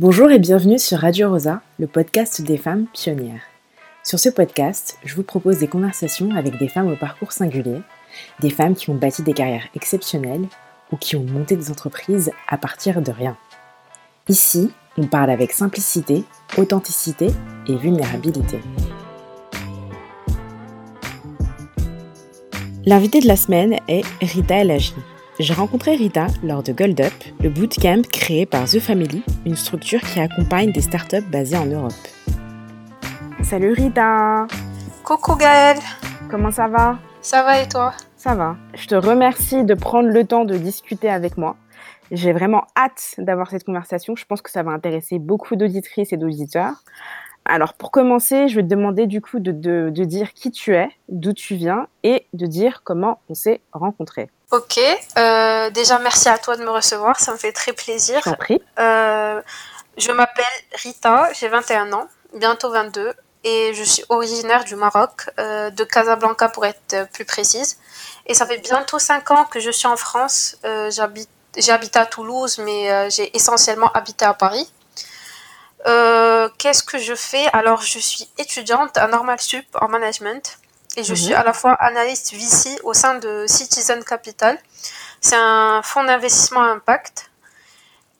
Bonjour et bienvenue sur Radio Rosa, le podcast des femmes pionnières. Sur ce podcast, je vous propose des conversations avec des femmes au parcours singulier, des femmes qui ont bâti des carrières exceptionnelles ou qui ont monté des entreprises à partir de rien. Ici, on parle avec simplicité, authenticité et vulnérabilité. L'invité de la semaine est Rita Elagi. J'ai rencontré Rita lors de Gold Up, le bootcamp créé par The Family, une structure qui accompagne des startups basées en Europe. Salut Rita Coucou Gaëlle Comment ça va? Ça va et toi? Ça va. Je te remercie de prendre le temps de discuter avec moi. J'ai vraiment hâte d'avoir cette conversation. Je pense que ça va intéresser beaucoup d'auditrices et d'auditeurs. Alors, pour commencer, je vais te demander du coup de, de dire qui tu es, d'où tu viens et de dire comment on s'est rencontrés. Ok, euh, déjà merci à toi de me recevoir, ça me fait très plaisir. Je prie. Euh, je m'appelle Rita, j'ai 21 ans, bientôt 22, et je suis originaire du Maroc, euh, de Casablanca pour être plus précise. Et ça fait bientôt 5 ans que je suis en France. j'habite, j'ai habité à Toulouse, mais j'ai essentiellement habité à Paris. Qu'est-ce que je fais? Alors, je suis étudiante à Normal Sup en management et je suis mhm. à la fois analyste VC au sein de Citizen Capital. C'est un fonds d'investissement à impact.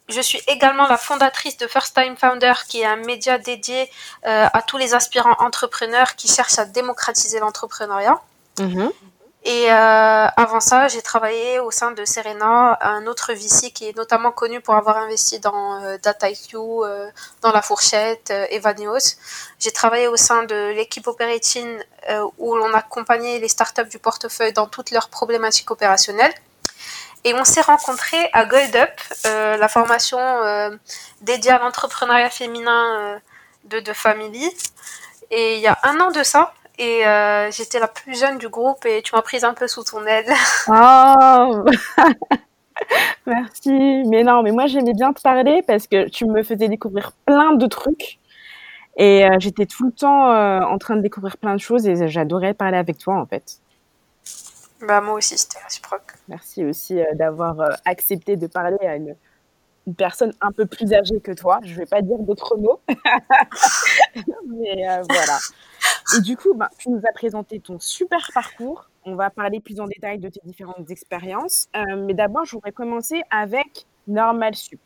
Je suis également la fondatrice de First Time Founder, qui est un média dédié euh, à tous les aspirants entrepreneurs qui cherchent à démocratiser l'entrepreneuriat. Mhm. Et euh, avant ça, j'ai travaillé au sein de Serena, un autre VC qui est notamment connu pour avoir investi dans euh, DataIQ, euh, dans La Fourchette, euh, Evanios. J'ai travaillé au sein de l'équipe operating où l'on accompagnait les startups du portefeuille dans toutes leurs problématiques opérationnelles. Et on s'est rencontrés à Gold Up, la formation dédiée à l'entrepreneuriat féminin de, de Family. Et il y a un an de ça, et euh, j'étais la plus jeune du groupe et tu m'as prise un peu sous ton aile. Oh Merci. Mais non, mais moi j'aimais bien te parler parce que tu me faisais découvrir plein de trucs. Et euh, j'étais tout le temps euh, en train de découvrir plein de choses et j'adorais parler avec toi en fait. Bah moi aussi, c'était réciproque. Merci aussi d'avoir accepté de parler à une, une, personne un peu plus âgée que toi. Je vais pas dire d'autres mots. mais voilà. Et du coup, bah, tu nous as présenté ton super parcours. On va parler plus en détail de tes différentes expériences. Euh, mais d'abord, je voudrais commencer avec Normal Sup.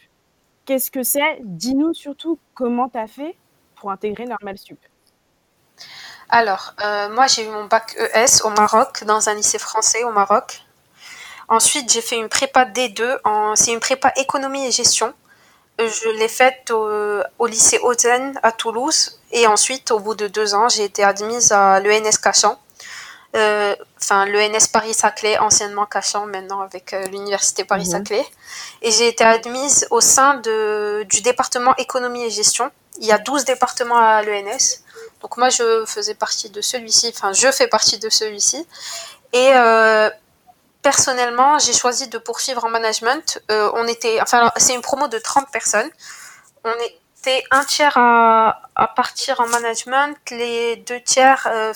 Qu'est-ce que c'est? Dis-nous surtout comment tu as fait pour intégrer Normal Sup. Alors, euh, moi, j'ai eu mon bac ES au Maroc, dans un lycée français au Maroc. Ensuite, j'ai fait une prépa D2, en... c'est une prépa économie et gestion. Je l'ai faite au, lycée Ozen à Toulouse. Et ensuite, au bout de deux ans, j'ai été admise à l'ENS Cachan. Euh, enfin, l'ENS Paris-Saclay, anciennement Cachan, maintenant avec euh, l'Université Paris-Saclay. Mhm. Et j'ai été admise au sein de, du département économie et gestion. Il y a 12 départements à l'ENS. Donc moi, je faisais partie de celui-ci. Enfin, je fais partie de celui-ci. Et euh, personnellement, j'ai choisi de poursuivre en management. Euh, on était, enfin, c'est une promo de 30 personnes. On était un tiers à, partir en management, les deux tiers euh,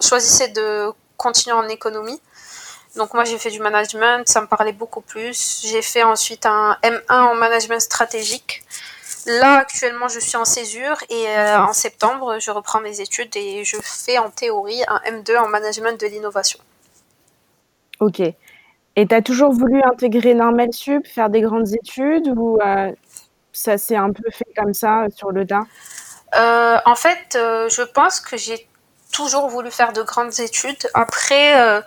choisissaient de continuer en économie. Donc moi j'ai fait du management, ça me parlait beaucoup plus. J'ai fait ensuite un M1 en management stratégique. Là actuellement je suis en césure et euh, en septembre je reprends mes études et je fais en théorie un M2 en management de l'innovation. Ok. Et tu as toujours voulu intégrer Normal Sup, faire des grandes études ou euh, ça s'est un peu fait comme ça sur le tas? Euh, En fait, euh, je pense que j'ai toujours voulu faire de grandes études. Après,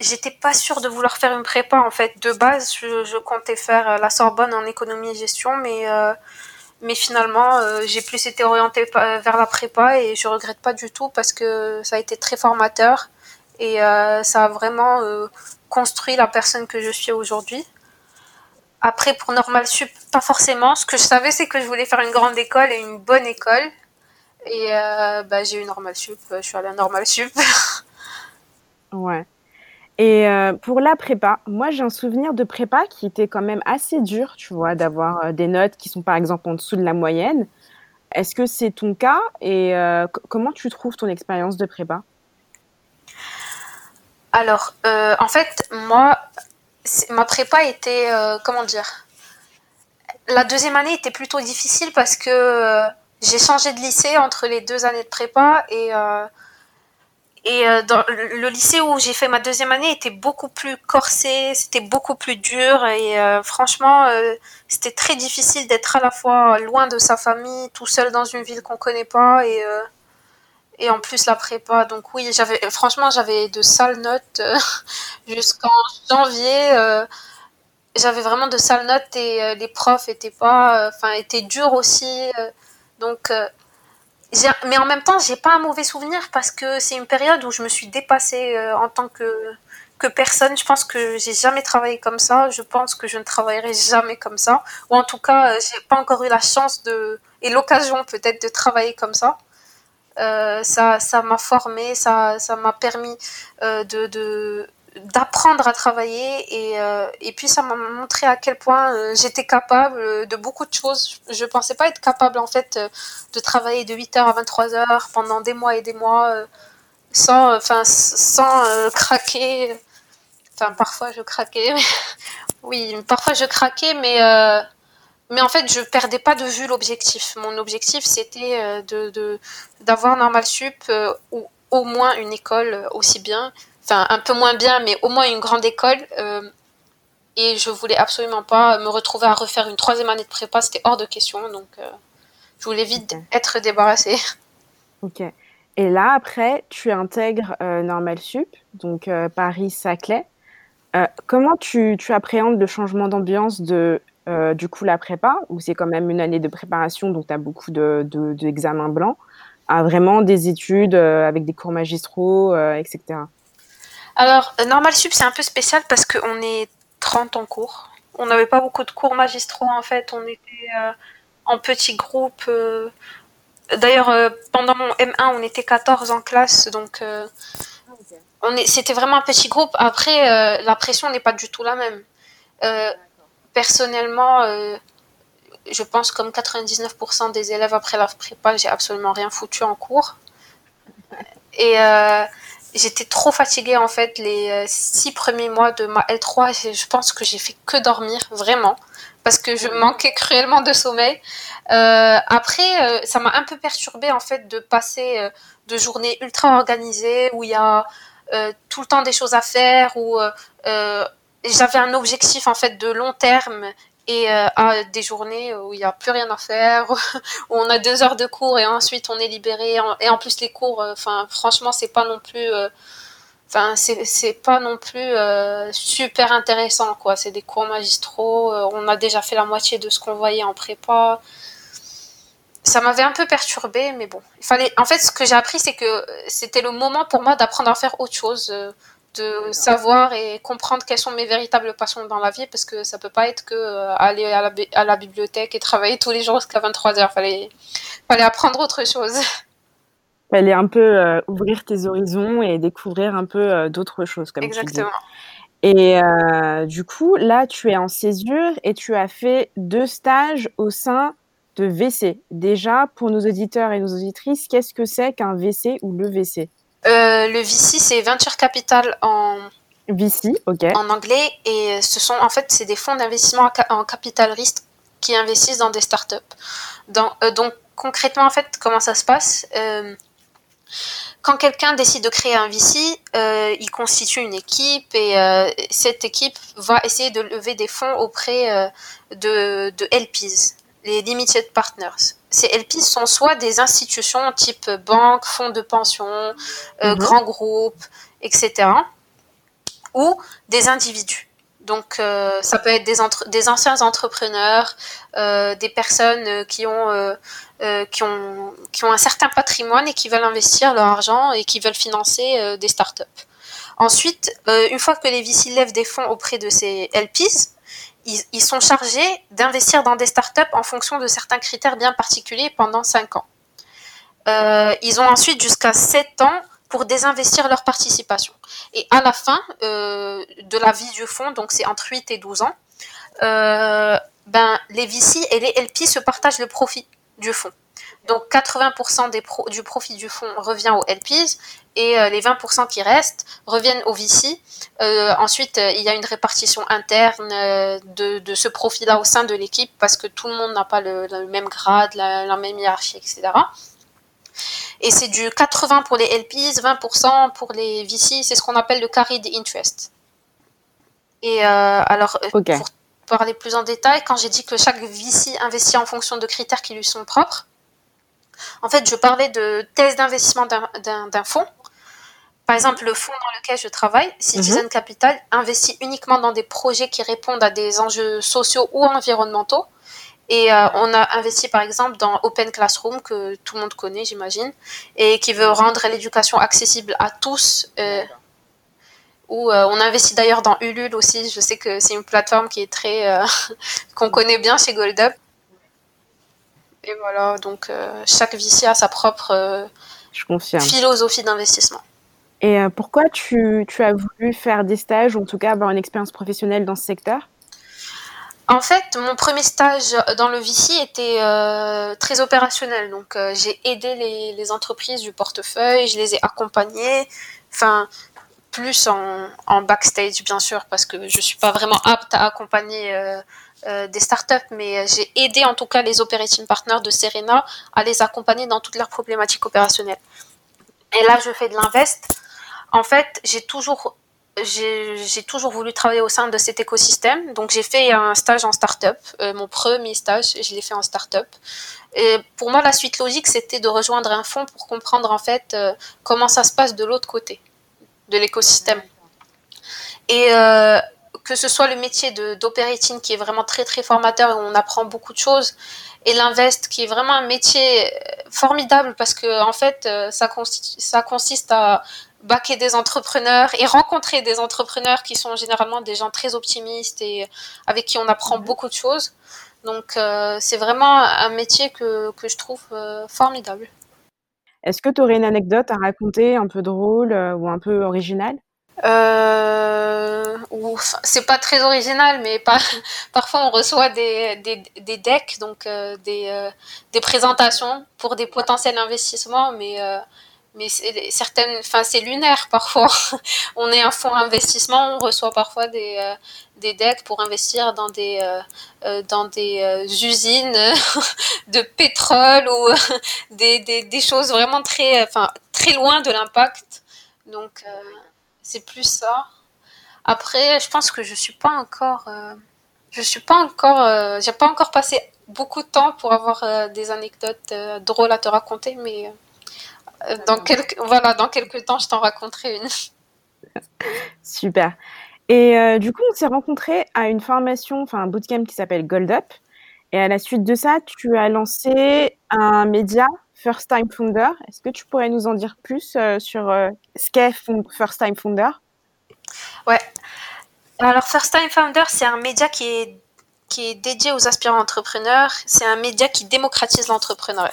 j'étais pas sûre de vouloir faire une prépa en fait. De base, je, comptais faire la Sorbonne en économie et gestion, mais mais finalement, j'ai plus été orientée vers la prépa et je regrette pas du tout parce que ça a été très formateur et euh, ça a vraiment euh, construit la personne que je suis aujourd'hui. Après, pour Normal Sup, pas forcément. Ce que je savais, c'est que je voulais faire une grande école et une bonne école. Et euh, bah, j'ai eu Normal Sup, je suis allée à Normal Sup. ouais. Et pour la prépa, moi j'ai un souvenir de prépa qui était quand même assez dur, tu vois, d'avoir des notes qui sont par exemple en dessous de la moyenne. Est-ce que c'est ton cas? Et comment tu trouves ton expérience de prépa? Alors, euh, en fait, moi, ma prépa était, euh, comment dire, la deuxième année était plutôt difficile parce que j'ai changé de lycée entre les deux années de prépa et et euh, le lycée où j'ai fait ma deuxième année était beaucoup plus corsé, c'était beaucoup plus dur et euh, franchement euh, c'était très difficile d'être à la fois loin de sa famille, tout seul dans une ville qu'on connaît pas et et en plus la prépa. Donc oui, j'avais franchement j'avais de sales notes jusqu'en janvier. j'avais vraiment de sales notes et les profs étaient pas, enfin étaient durs aussi. donc mais en même temps, j'ai pas un mauvais souvenir parce que c'est une période où je me suis dépassée euh, en tant que, que personne. Je pense que j'ai jamais travaillé comme ça. Je pense que je ne travaillerai jamais comme ça. Ou en tout cas, euh, j'ai pas encore eu la chance de et l'occasion peut-être de travailler comme ça. Euh, ça, ça m'a formé, ça, ça m'a permis euh, d'apprendre à travailler et, euh, et puis ça m'a montré à quel point j'étais capable de beaucoup de choses. Je pensais pas être capable en fait de travailler de 8h à 23h pendant des mois et des mois sans enfin sans craquer. Enfin parfois je craquais. oui, parfois je craquais mais mais en fait, je perdais pas de vue l'objectif. Mon objectif, c'était de d'avoir normal sup ou au moins une école aussi bien enfin un peu moins bien, mais au moins une grande école. Euh, et je voulais absolument pas me retrouver à refaire une troisième année de prépa, c'était hors de question. Donc euh, je voulais vite être débarrassée. Ok. Et là, après, tu intègres euh, Normal Sup, donc Paris-Saclay. comment tu, tu, appréhendes le changement d'ambiance de, du coup, la prépa, où c'est quand même une année de préparation, donc tu as beaucoup d'examens de, blancs, à vraiment des études avec des cours magistraux, etc. Alors, euh, Normal Sup, c'est un peu spécial parce qu'on est 30 en cours. On n'avait pas beaucoup de cours magistraux en fait. On était euh, en petits groupes. Euh. D'ailleurs, pendant mon M1, on était 14 en classe. Donc, c'était vraiment un petit groupe. Après, la pression n'est pas du tout la même. Personnellement, je pense comme 99% des élèves après la prépa, j'ai absolument rien foutu en cours. Et j'étais trop fatiguée en fait les euh, six premiers mois de ma L3 je pense que j'ai fait que dormir vraiment parce que je manquais cruellement de sommeil euh, après euh, ça m'a un peu perturbée en fait de passer de journées ultra organisées où il y a tout le temps des choses à faire où j'avais un objectif en fait de long terme et euh, à des journées où il n'y a plus rien à faire, où on a deux heures de cours et ensuite on est libéré. Et en plus les cours, euh, franchement c'est pas non plus, euh, c'est pas non plus super intéressant quoi. C'est des cours magistraux. on a déjà fait la moitié de ce qu'on voyait en prépa. Ça m'avait un peu perturbé, mais bon, il fallait. En fait, ce que j'ai appris, c'est que c'était le moment pour moi d'apprendre à faire autre chose de savoir et comprendre quelles sont mes véritables passions dans la vie parce que ça peut pas être que euh, aller à la, à la, bibliothèque et travailler tous les jours jusqu'à 23 heures. Fallait, fallait apprendre autre chose. Fallait un peu euh, ouvrir tes horizons et découvrir un peu euh, d'autres choses, comme Exactement. Tu dis. Et du coup, là, tu es en césure et tu as fait deux stages au sein de VC. Déjà, pour nos auditeurs et nos auditrices, qu'est-ce que c'est qu'un VC ou le VC le VC, c'est Venture Capital en, VC, ok. en anglais. Et ce sont, en fait, c'est des fonds d'investissement en capital risque qui investissent dans des startups. Dans, euh, donc, concrètement, en fait, comment ça se passe euh, Quand quelqu'un décide de créer un VC, il constitue une équipe et cette équipe va essayer de lever des fonds auprès de, de LPs, les Limited Partners ces LP sont soit des institutions type banque, fonds de pension, euh, mhm. grands groupes, etc. ou des individus. Donc euh, ça peut être des, des anciens entrepreneurs, euh, des personnes qui ont, qui, ont, qui ont un certain patrimoine et qui veulent investir leur argent et qui veulent financer des startups. Ensuite, une fois que les VC lèvent des fonds auprès de ces LPs, ils, sont chargés d'investir dans des startups en fonction de certains critères bien particuliers pendant 5 ans. Euh, ils ont ensuite jusqu'à 7 ans pour désinvestir leur participation. Et à la fin euh, de la vie du fonds, donc c'est entre 8 et 12 ans, euh, ben, les VC et les LP se partagent le profit du fonds. Donc 80% des du profit du fonds revient aux LPs et euh, les 20% qui restent reviennent aux VC. Euh, ensuite, euh, il y a une répartition interne de, ce profit-là au sein de l'équipe parce que tout le monde n'a pas le, même grade, la, même hiérarchie, etc. Et c'est du 80 pour les LPs, 20% pour les VC, c'est ce qu'on appelle le carried interest. Et alors, pour parler plus en détail, quand j'ai dit que chaque VC investit en fonction de critères qui lui sont propres, en fait, je parlais de thèse d'investissement d'un fonds. Par exemple, le fonds dans lequel je travaille, Citizen mhm. Capital, investit uniquement dans des projets qui répondent à des enjeux sociaux ou environnementaux. Et euh, on a investi par exemple dans Open Classroom, que tout le monde connaît, j'imagine, et qui veut rendre l'éducation accessible à tous. Euh, ou euh, on investit d'ailleurs dans Ulule aussi. Je sais que c'est une plateforme qui est très qu'on connaît bien chez GoldUp. Et voilà, donc euh, chaque VC a sa propre euh, philosophie d'investissement. Et euh, pourquoi tu, tu, as voulu faire des stages, ou en tout cas avoir une expérience professionnelle dans ce secteur? En fait, mon premier stage dans le VC était très opérationnel. Donc, j'ai aidé les, les, entreprises du portefeuille, je les ai accompagnées. Enfin, plus en, backstage, bien sûr, parce que je suis pas vraiment apte à accompagner euh, des startups, mais j'ai aidé en tout cas les operating partners de Serena à les accompagner dans toutes leurs problématiques opérationnelles. Et là, je fais de l'invest. En fait, j'ai toujours j'ai toujours voulu travailler au sein de cet écosystème. Donc, j'ai fait un stage en startup. Euh, mon premier stage, je l'ai fait en startup. Et pour moi, la suite logique, c'était de rejoindre un fonds pour comprendre en fait euh, comment ça se passe de l'autre côté de l'écosystème. Et que ce soit le métier d'operating qui est vraiment très très formateur et on apprend beaucoup de choses, et l'invest qui est vraiment un métier euh, formidable parce que en fait euh, ça, ça consiste à baquer des entrepreneurs et rencontrer des entrepreneurs qui sont généralement des gens très optimistes et avec qui on apprend mhm. beaucoup de choses. Donc euh, c'est vraiment un métier que, que je trouve formidable. Est-ce que tu aurais une anecdote à raconter un peu drôle ou un peu originale? Euh, c'est pas très original, mais parfois on reçoit des, des, decks, donc euh, des, euh, des présentations pour des potentiels investissements, mais, euh, mais certaines, enfin c'est lunaire parfois. on est un fonds investissement, on reçoit parfois des, des decks pour investir dans des, dans des usines de pétrole ou des, des, des, choses vraiment très, enfin, très loin de l'impact. Donc c'est plus ça. Après, je pense que je suis pas encore, euh, je suis pas encore, euh, j'ai pas encore passé beaucoup de temps pour avoir euh, des anecdotes drôles à te raconter, mais dans quelques, voilà, dans quelques temps, je t'en raconterai une. Super. Et du coup, on s'est rencontrés à une formation, enfin un bootcamp qui s'appelle Gold Up. Et à la suite de ça, tu as lancé un média First Time Founder. Est-ce que tu pourrais nous en dire plus euh, sur euh, ce qu'est First Time Founder? Ouais. Alors First Time Founder, c'est un média qui est, qui est dédié aux aspirants entrepreneurs. C'est un média qui démocratise l'entrepreneuriat.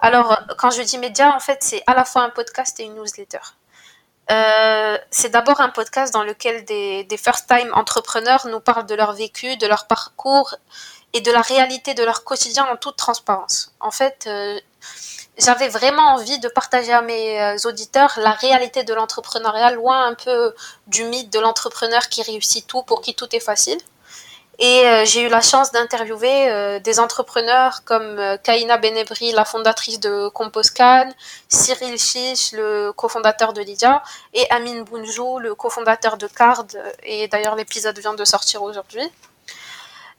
Alors, quand je dis média, en fait, c'est à la fois un podcast et une newsletter. Euh, c'est d'abord un podcast dans lequel des, first-time entrepreneurs nous parlent de leur vécu, de leur parcours et de la réalité de leur quotidien en toute transparence. En fait, euh, j'avais vraiment envie de partager à mes euh, auditeurs la réalité de l'entrepreneuriat, loin un peu du mythe de l'entrepreneur qui réussit tout, pour qui tout est facile. Et euh, j'ai eu la chance d'interviewer des entrepreneurs comme Kaina Benebri, la fondatrice de Composcan, Cyril Chiche, le cofondateur de Lydia, et Amine Bounjou, le cofondateur de Card. Et d'ailleurs, l'épisode vient de sortir aujourd'hui.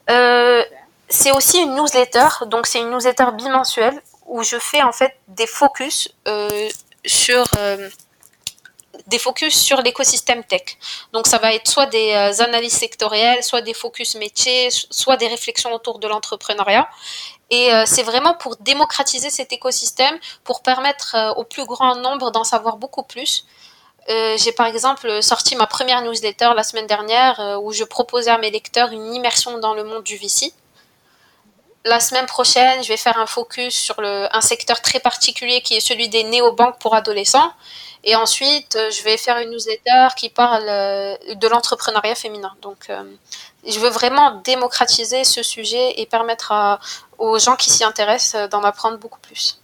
Euh, c'est aussi une newsletter, donc c'est une newsletter bimensuelle où je fais en fait des focus euh, sur euh, des focus sur l'écosystème tech. Donc ça va être soit des euh, analyses sectorielles, soit des focus métiers, soit des réflexions autour de l'entrepreneuriat. Et c'est vraiment pour démocratiser cet écosystème, pour permettre au plus grand nombre d'en savoir beaucoup plus. j'ai par exemple sorti ma première newsletter la semaine dernière où je proposais à mes lecteurs une immersion dans le monde du VC la semaine prochaine, je vais faire un focus sur un secteur très particulier qui est celui des néobanques pour adolescents. Et ensuite, je vais faire une newsletter qui parle de l'entrepreneuriat féminin. Donc, je veux vraiment démocratiser ce sujet et permettre aux gens qui s'y intéressent d'en apprendre beaucoup plus.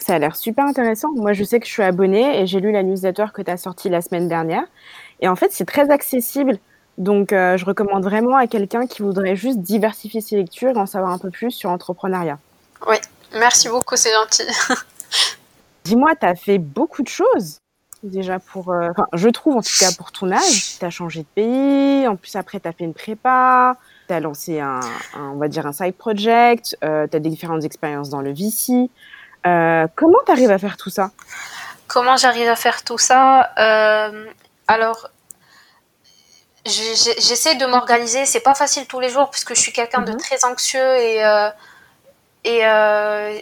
Ça a l'air super intéressant. Moi, je sais que je suis abonnée et j'ai lu la newsletter que tu as sortie la semaine dernière. Et en fait, c'est très accessible. Donc, euh, je recommande vraiment à quelqu'un qui voudrait juste diversifier ses lectures et en savoir un peu plus sur l'entrepreneuriat. Oui, merci beaucoup, c'est gentil. Dis-moi, tu as fait beaucoup de choses déjà pour. Euh, enfin, je trouve en tout cas pour ton âge. Tu as changé de pays. En plus, après, tu as fait une prépa. Tu as lancé un, on va dire, un side project. Euh, tu as des différentes expériences dans le VC. comment tu arrives à faire tout ça? Comment j'arrive à faire tout ça? Alors, j'essaie de m'organiser. C'est pas facile tous les jours puisque je suis quelqu'un de mhm. très anxieux et euh, et euh,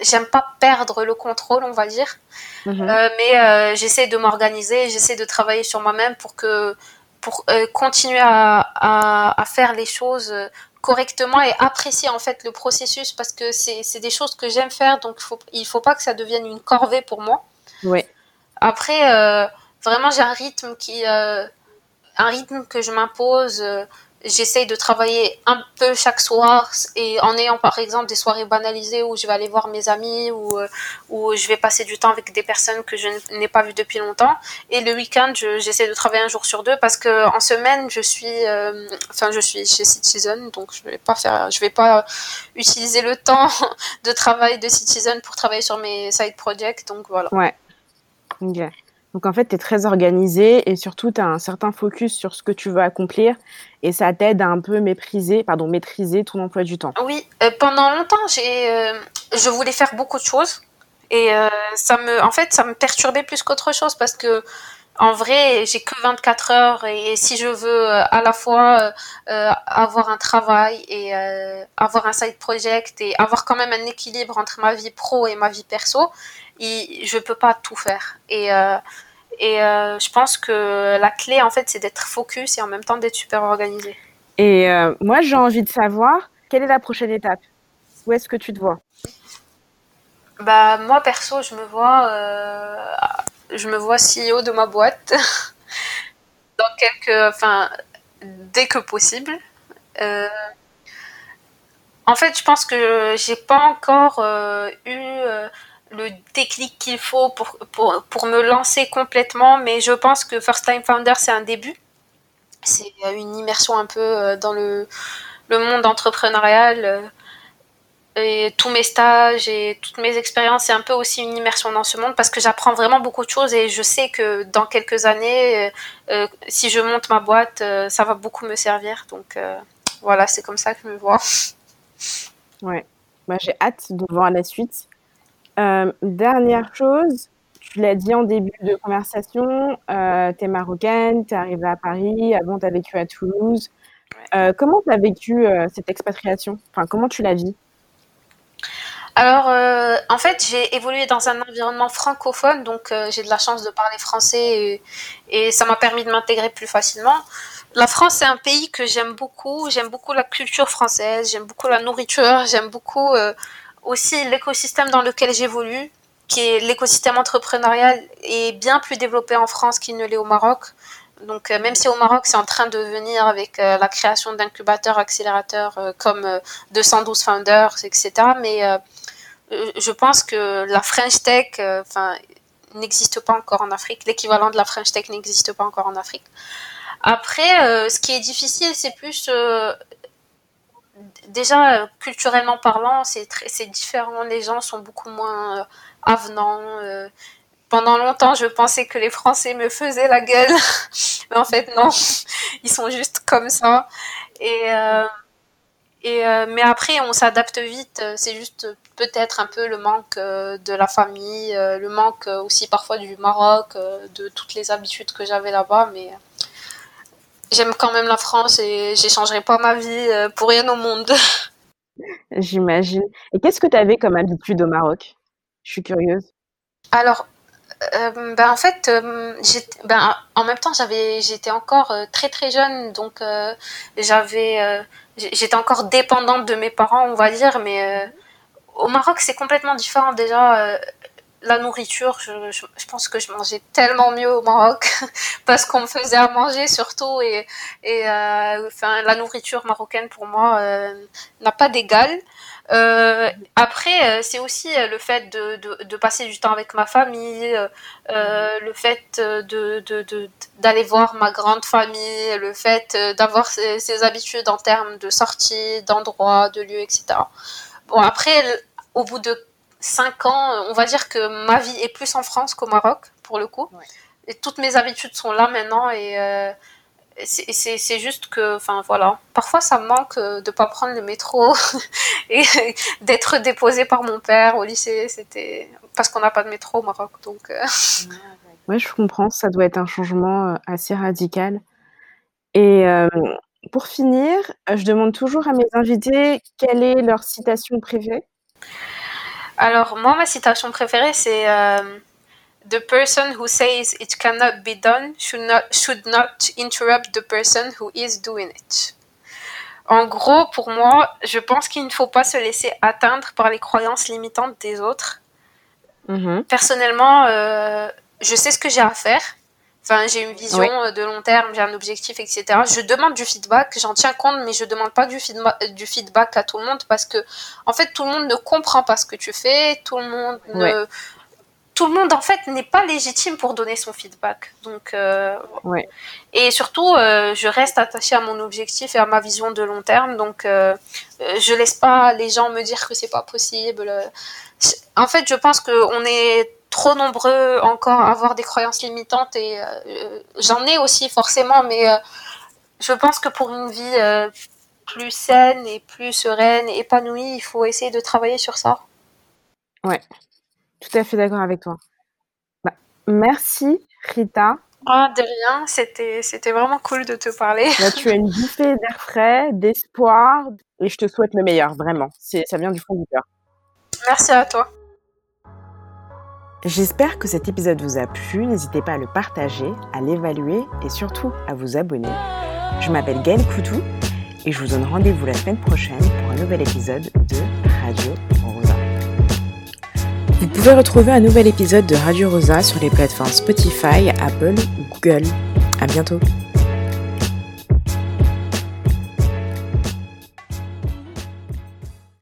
j'aime pas perdre le contrôle, on va dire. Mhm. Euh, mais euh, j'essaie de m'organiser, j'essaie de travailler sur moi-même pour que pour continuer à, à, à, faire les choses correctement et apprécier en fait le processus parce que c'est des choses que j'aime faire donc faut, il faut pas que ça devienne une corvée pour moi. Oui. Après vraiment j'ai un rythme qui un rythme que je m'impose. J'essaye de travailler un peu chaque soir et en ayant par exemple des soirées banalisées où je vais aller voir mes amis ou euh, où je vais passer du temps avec des personnes que je n'ai pas vues depuis longtemps. Et le week-end, j'essaie de travailler un jour sur deux parce que en semaine, je suis, euh, enfin, je suis chez Citizen, donc je vais pas faire, je vais pas utiliser le temps de travail de Citizen pour travailler sur mes side projects. Donc voilà. Ouais. Ok. Donc en fait, tu es très organisé et surtout, tu as un certain focus sur ce que tu veux accomplir et ça t'aide à un peu maîtriser ton emploi du temps. Oui, euh, pendant longtemps, j'ai, euh, je voulais faire beaucoup de choses et euh, ça me, en fait, ça me perturbait plus qu'autre chose parce que en vrai, j'ai que 24 heures et, si je veux à la fois avoir un travail et avoir un side project et avoir quand même un équilibre entre ma vie pro et ma vie perso, et je peux pas tout faire. Et et euh, je pense que la clé, en fait, c'est d'être focus et en même temps d'être super organisé. Et euh, moi, j'ai envie de savoir, quelle est la prochaine étape? Où est-ce que tu te vois? Bah, Moi, perso, je me vois, euh, je me vois CEO de ma boîte. Dans quelques, enfin, dès que possible. en fait, je pense que j'ai pas encore eu le déclic qu'il faut pour, pour, pour, me lancer complètement, mais je pense que First Time Founder, c'est un début. C'est une immersion un peu euh, dans le, le monde entrepreneurial. Euh, et tous mes stages et toutes mes expériences, c'est un peu aussi une immersion dans ce monde parce que j'apprends vraiment beaucoup de choses et je sais que dans quelques années, euh, si je monte ma boîte, ça va beaucoup me servir. Donc voilà, c'est comme ça que je me vois. Ouais, bah, j'ai hâte de voir la suite. Euh, dernière chose, tu l'as dit en début de conversation, euh, tu es marocaine, tu es arrivée à Paris, avant tu as vécu à Toulouse. Euh, comment tu as vécu cette expatriation? Enfin, comment tu la vis alors, en fait, j'ai évolué dans un environnement francophone, donc j'ai de la chance de parler français et, ça m'a permis de m'intégrer plus facilement. La France, c'est un pays que j'aime beaucoup. J'aime beaucoup la culture française, j'aime beaucoup la nourriture, j'aime beaucoup aussi l'écosystème dans lequel j'évolue, qui est l'écosystème entrepreneurial, est bien plus développé en France qu'il ne l'est au Maroc. Donc euh, même si au Maroc c'est en train de venir avec euh, la création d'incubateurs, accélérateurs euh, comme 212 Founders, etc. Mais je pense que la French Tech, n'existe pas encore en Afrique. L'équivalent de la French Tech n'existe pas encore en Afrique. Après, ce qui est difficile, c'est plus déjà, euh, culturellement parlant, c'est différent. Les gens sont beaucoup moins euh, avenants. Euh. pendant longtemps, je pensais que les Français me faisaient la gueule. mais en fait, non. Ils sont juste comme ça. Et, et, mais après, on s'adapte vite. C'est juste peut-être un peu le manque de la famille, le manque aussi parfois du Maroc, de toutes les habitudes que j'avais là-bas. Mais j'aime quand même la France et j'échangerai pas ma vie euh, pour rien au monde. J'imagine. Et qu'est-ce que tu avais comme habitude au Maroc? Je suis curieuse. Alors, euh, ben en fait, euh, ben, en même temps, j'avais, j'étais encore très très jeune, donc j'avais, j'étais encore dépendante de mes parents, on va dire, mais au Maroc, c'est complètement différent déjà la nourriture, je, pense que je mangeais tellement mieux au Maroc parce qu'on me faisait à manger surtout et, euh, enfin, la nourriture marocaine pour moi euh, n'a pas d'égal. Euh, après, c'est aussi le fait de, passer du temps avec ma famille, le fait d'aller voir ma grande famille, le fait d'avoir ses, ses, habitudes en termes de sortie, d'endroits, de lieux, etc. Bon, après, au bout de cinq ans, on va dire que ma vie est plus en France qu'au Maroc, pour le coup. Ouais. Et toutes mes habitudes sont là maintenant et euh, c'est juste que, enfin voilà, parfois ça me manque de pas prendre le métro et d'être déposé par mon père au lycée. C'était parce qu'on n'a pas de métro au Maroc, donc. Euh... Ouais, je comprends. Ça doit être un changement euh, assez radical. Et euh, pour finir, je demande toujours à mes invités quelle est leur citation préférée. Alors moi, ma citation préférée, c'est euh, The person who says it cannot be done should not, should not interrupt the person who is doing it. En gros, pour moi, je pense qu'il ne faut pas se laisser atteindre par les croyances limitantes des autres. Mhm. Personnellement, euh, je sais ce que j'ai à faire. Enfin, j'ai une vision Oui. de long terme, j'ai un objectif, etc. Je demande du feedback, j'en tiens compte, mais je demande pas du, feedback à tout le monde parce que, en fait, tout le monde ne comprend pas ce que tu fais, tout le monde ne, tout le monde en fait n'est pas légitime pour donner son feedback. Donc euh, Ouais. et surtout euh, je reste attachée à mon objectif et à ma vision de long terme. Donc euh, euh, je laisse pas les gens me dire que c'est pas possible. En fait, je pense que on est trop nombreux encore à avoir des croyances limitantes et euh, j'en ai aussi forcément, mais euh, je pense que pour une vie euh, plus saine et plus sereine et épanouie, il faut essayer de travailler sur ça. Ouais, tout à fait d'accord avec toi. Bah, merci Rita. Ah, de rien, c'était c'était vraiment cool de te parler. Là, tu as une bouffée d'air frais, d'espoir, et je te souhaite le meilleur, vraiment. C'est, ça vient du fond du cœur. Merci à toi. J'espère que cet épisode vous a plu. N'hésitez pas à le partager, à l'évaluer et surtout à vous abonner. Je m'appelle Gaëlle Coutou et je vous donne rendez-vous la semaine prochaine pour un nouvel épisode de Radio Rosa. Vous pouvez retrouver un nouvel épisode de Radio Rosa sur les plateformes Spotify, Apple ou Google. À bientôt.